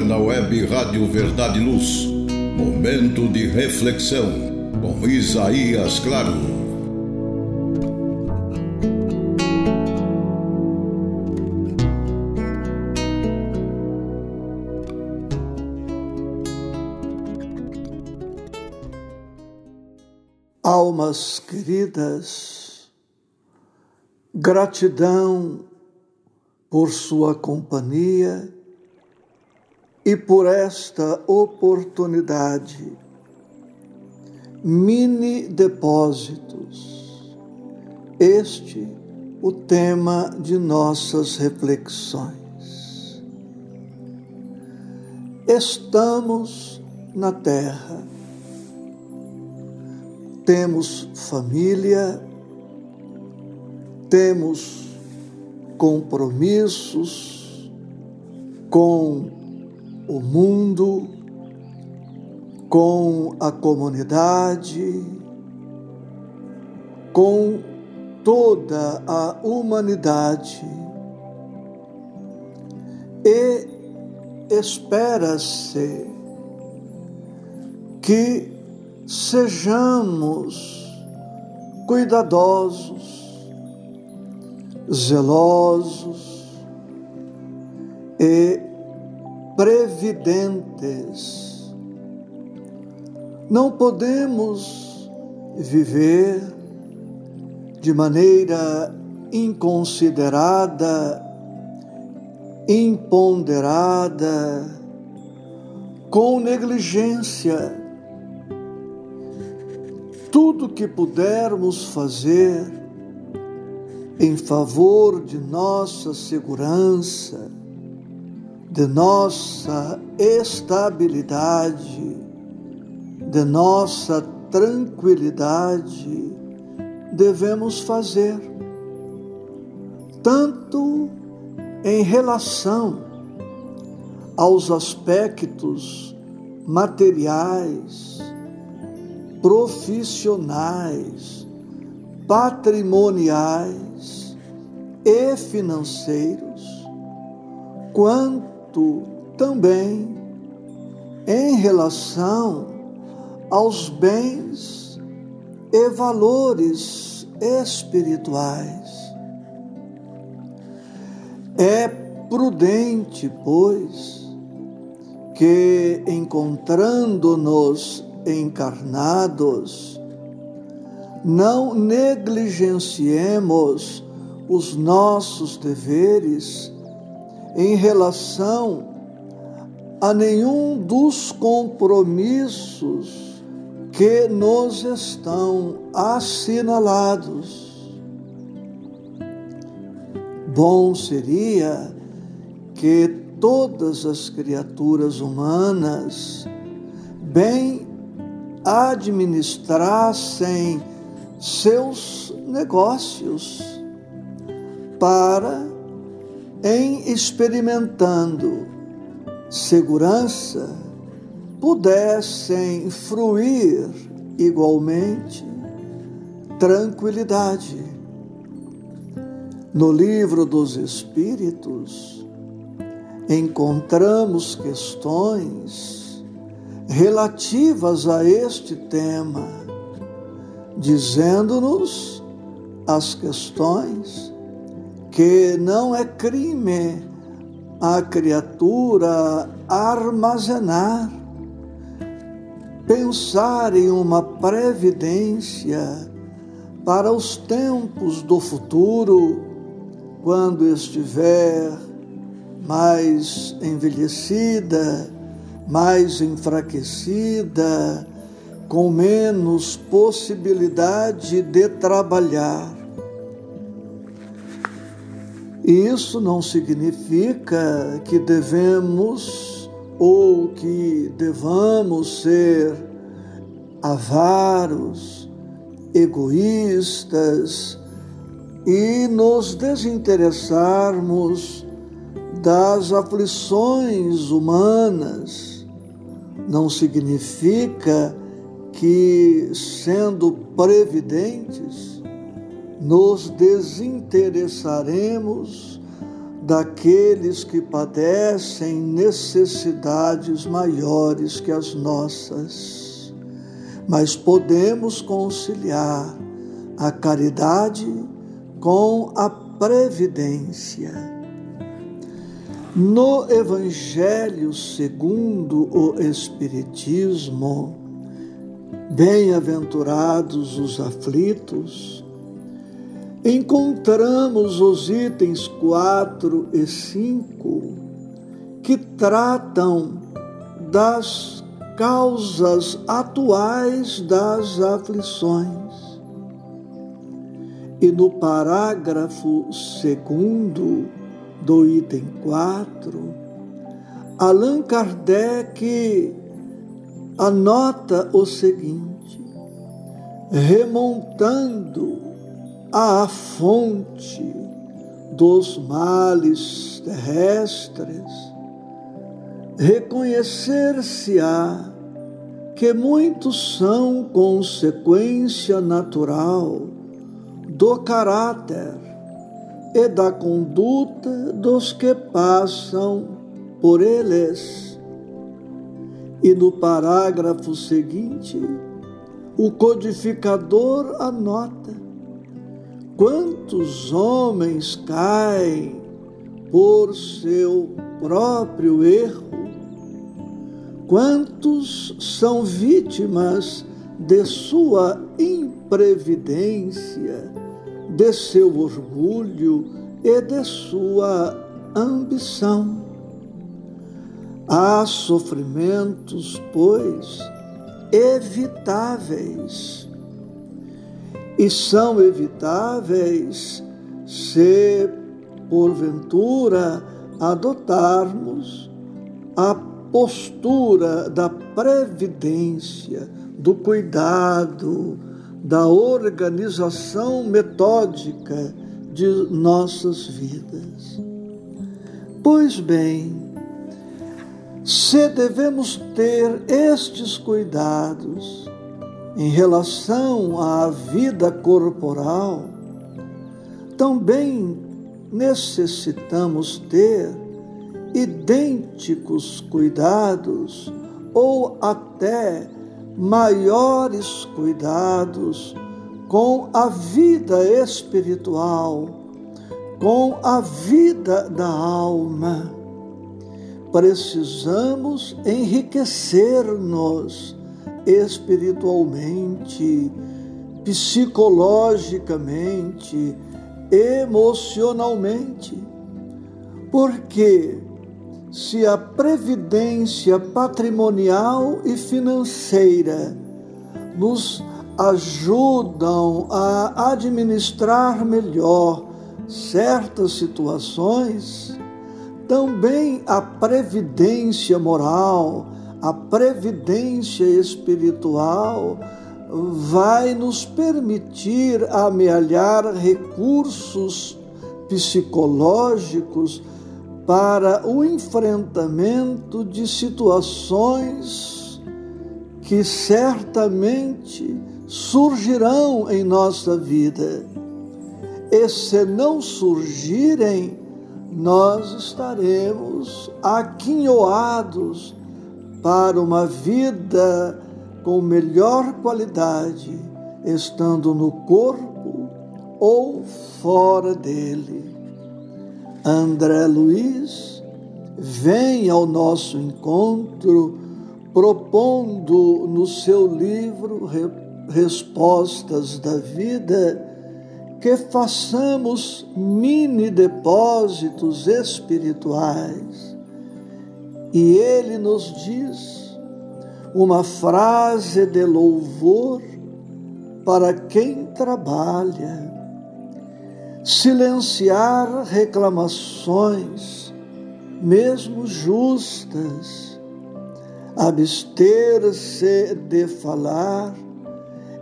agora na web Rádio Verdade e Luz. Momento de reflexão com Isaías Claro. Almas queridas, gratidão por sua companhia e por esta oportunidade. Mini depósitos. Este o tema de nossas reflexões. Estamos na terra. Temos família, temos compromissos com o mundo, com a comunidade, com toda a humanidade. E espera-se que sejamos cuidadosos, zelosos e previdentes. Não podemos viver de maneira inconsiderada, imponderada, com negligência. Tudo que pudermos fazer em favor de nossa segurança, de nossa estabilidade, de nossa tranquilidade, devemos fazer, tanto em relação aos aspectos materiais, profissionais, patrimoniais e financeiros, quanto também em relação aos bens e valores espirituais. É prudente, pois, que encontrando-nos encarnados, não negligenciemos os nossos deveres em relação a nenhum dos compromissos que nos estão assinalados. Bom seria que todas as criaturas humanas bem administrassem seus negócios para em experimentando segurança, pudessem fruir igualmente tranquilidade. No livro dos Espíritos, encontramos questões relativas a este tema, dizendo-nos as questões que não é crime a criatura armazenar, pensar em uma previdência para os tempos do futuro, quando estiver mais envelhecida, mais enfraquecida, com menos possibilidade de trabalhar isso não significa que devemos ou que devamos ser avaros, egoístas e nos desinteressarmos das aflições humanas. Não significa que, sendo previdentes, nos desinteressaremos daqueles que padecem necessidades maiores que as nossas, mas podemos conciliar a caridade com a previdência. No Evangelho segundo o Espiritismo, bem-aventurados os aflitos, encontramos os itens 4 e 5 que tratam das causas atuais das aflições. E no parágrafo segundo do item 4, Allan Kardec anota o seguinte: remontando à fonte dos males terrestres, reconhecer-se-á que muitos são consequência natural do caráter e da conduta dos que passam por eles. E no parágrafo seguinte, o codificador anota quantos homens caem por seu próprio erro, quantos são vítimas de sua imprevidência de seu orgulho e de sua ambição. Há sofrimentos, pois, evitáveis. E são evitáveis se, porventura, adotarmos a postura da previdência, do cuidado, da organização metódica de nossas vidas. Pois bem, se devemos ter estes cuidados em relação à vida corporal, também necessitamos ter idênticos cuidados ou até maiores cuidados com a vida espiritual, com a vida da alma. Precisamos enriquecer-nos espiritualmente, psicologicamente, emocionalmente, porque se a previdência patrimonial e financeira nos ajudam a administrar melhor certas situações, também a previdência moral, a previdência espiritual vai nos permitir amealhar recursos psicológicos para o enfrentamento de situações que certamente surgirão em nossa vida. E se não surgirem, nós estaremos aquinhoados para uma vida com melhor qualidade, estando no corpo ou fora dele. André Luiz vem ao nosso encontro propondo no seu livro Respostas da Vida que façamos mini depósitos espirituais. E ele nos diz uma frase de louvor para quem trabalha. Silenciar reclamações, mesmo justas, abster-se de falar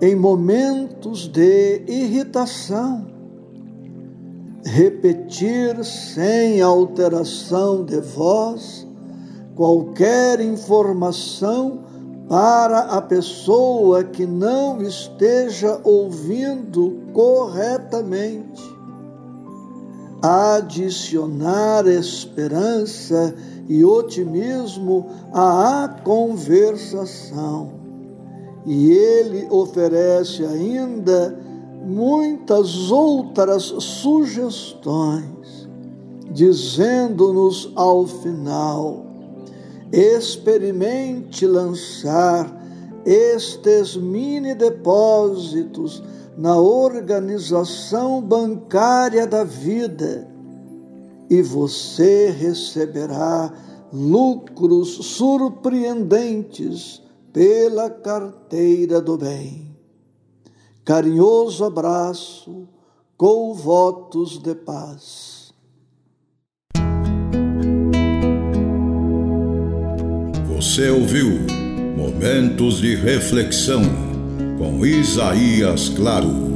em momentos de irritação, repetir sem alteração de voz qualquer informação para a pessoa que não esteja ouvindo corretamente adicionar esperança e otimismo à conversação. E ele oferece ainda muitas outras sugestões, dizendo-nos ao final: experimente lançar estes mini depósitos na organização bancária da vida e você receberá lucros surpreendentes pela carteira do bem. Carinhoso abraço com votos de paz. Você ouviu Momentos de Reflexão com Isaías Claro.